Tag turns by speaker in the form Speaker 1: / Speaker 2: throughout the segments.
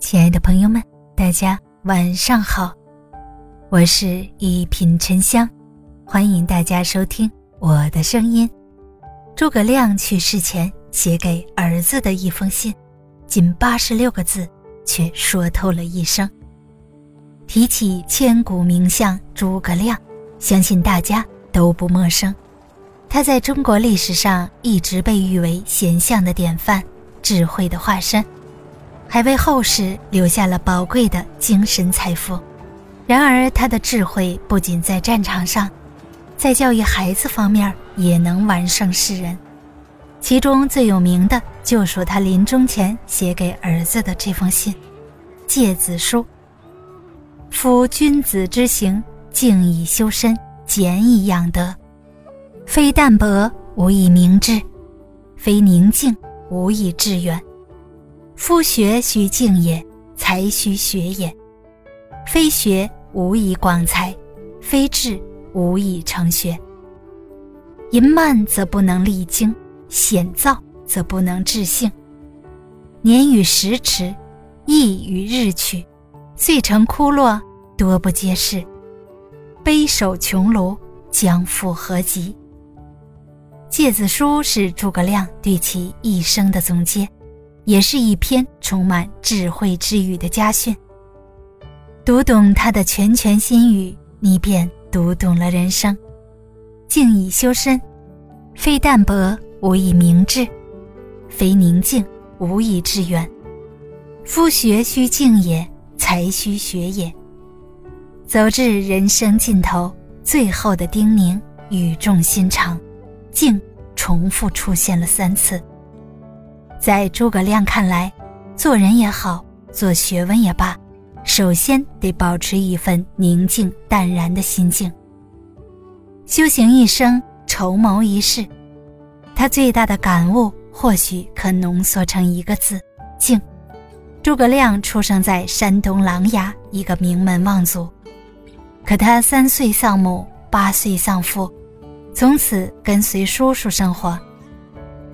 Speaker 1: 亲爱的朋友们，大家晚上好，我是一品沉香，欢迎大家收听我的声音。诸葛亮去世前写给儿子的一封信，仅八十六个字，却说透了一生。提起千古名相诸葛亮，相信大家都不陌生。他在中国历史上一直被誉为贤相的典范，智慧的化身，还为后世留下了宝贵的精神财富。然而，他的智慧不仅在战场上，在教育孩子方面也能完胜世人。其中最有名的，就属他临终前写给儿子的这封信《诫子书》。夫君子之行，静以修身，俭以养德。非淡泊无以明志，非宁静无以致远。夫学须静也，才须学也。非学无以广才，非志无以成学。淫慢则不能励精，险躁则不能治性。年与时驰，意与日去，遂成枯落，多不接世。悲守穷庐，将复何及？诫子书是诸葛亮对其一生的总结，也是一篇充满智慧之语的家训。读懂他的拳拳心语，你便读懂了人生。静以修身，非淡泊无以明志，非宁静无以致远。夫学须静也，才须学也。走至人生尽头，最后的叮咛语重心长。静重复出现了三次。在诸葛亮看来，做人也好，做学问也罢，首先得保持一份宁静淡然的心境。修行一生，筹谋一世，他最大的感悟或许可浓缩成一个字：静。诸葛亮出生在山东琅琊一个名门望族，可他三岁丧母，八岁丧父。从此跟随叔叔生活。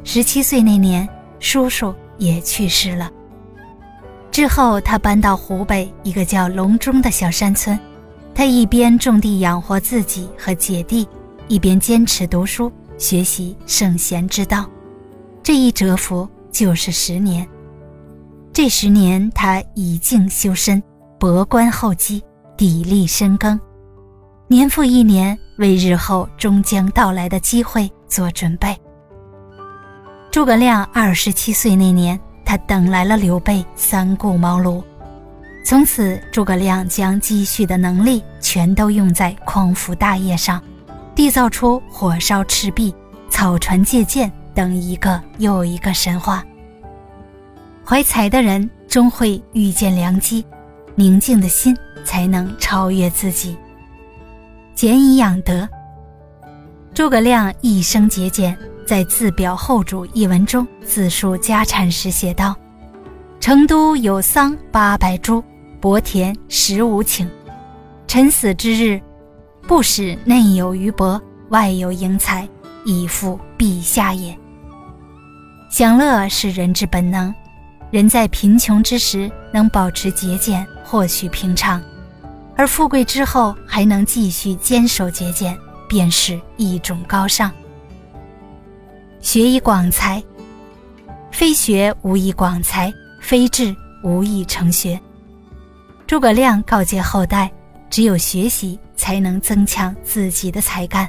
Speaker 1: 十七岁那年，叔叔也去世了。之后，他搬到湖北一个叫隆中的小山村。他一边种地养活自己和姐弟，一边坚持读书学习圣贤之道。这一蛰伏就是十年。这十年，他以静修身，博观厚积，砥砺深耕。年复一年，为日后终将到来的机会做准备。诸葛亮二十七岁那年，他等来了刘备三顾茅庐。从此，诸葛亮将积蓄的能力全都用在匡扶大业上，缔造出火烧赤壁、草船借箭等一个又一个神话。怀才的人终会遇见良机，宁静的心才能超越自己。俭以养德。诸葛亮一生节俭，在自表后主一文中自述家产时写道：“成都有桑八百株，薄田十五顷。臣死之日，不使内有余帛，外有盈财，以复陛下也。”享乐是人之本能，人在贫穷之时能保持节俭，或许平常。而富贵之后还能继续坚守节俭，便是一种高尚。学以广才，非学无以广才，非志无以成学。诸葛亮告诫后代，只有学习才能增强自己的才干。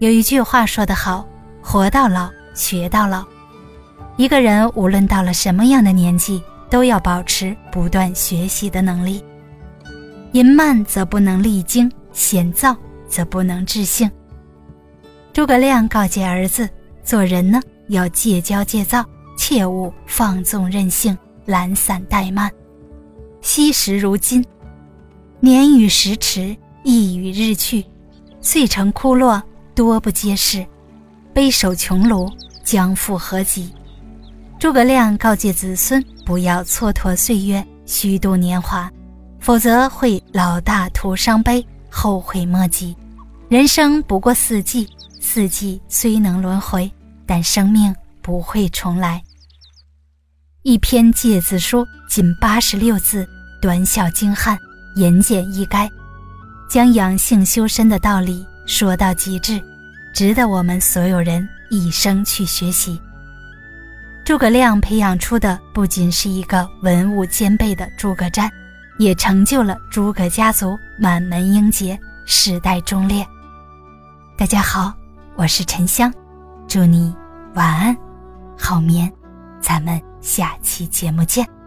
Speaker 1: 有一句话说得好：“活到老，学到老。”一个人无论到了什么样的年纪，都要保持不断学习的能力。淫慢则不能励精，险躁则不能治性。诸葛亮告诫儿子，做人呢要戒骄戒躁，切勿放纵任性、懒散怠慢。惜时如金，年与时驰，意与日去，遂成枯落，多不接世。悲守穷庐，将复何及？诸葛亮告诫子孙，不要蹉跎岁月，虚度年华。否则会老大徒伤悲，后悔莫及。人生不过四季，四季虽能轮回，但生命不会重来。一篇诫字书，仅八十六字，短小精悍，言简意赅，将养性修身的道理说到极致，值得我们所有人一生去学习。诸葛亮培养出的不仅是一个文武兼备的诸葛瞻，也成就了诸葛家族满门英杰，世代忠烈。大家好，我是沉香，祝你晚安，好眠，咱们下期节目见。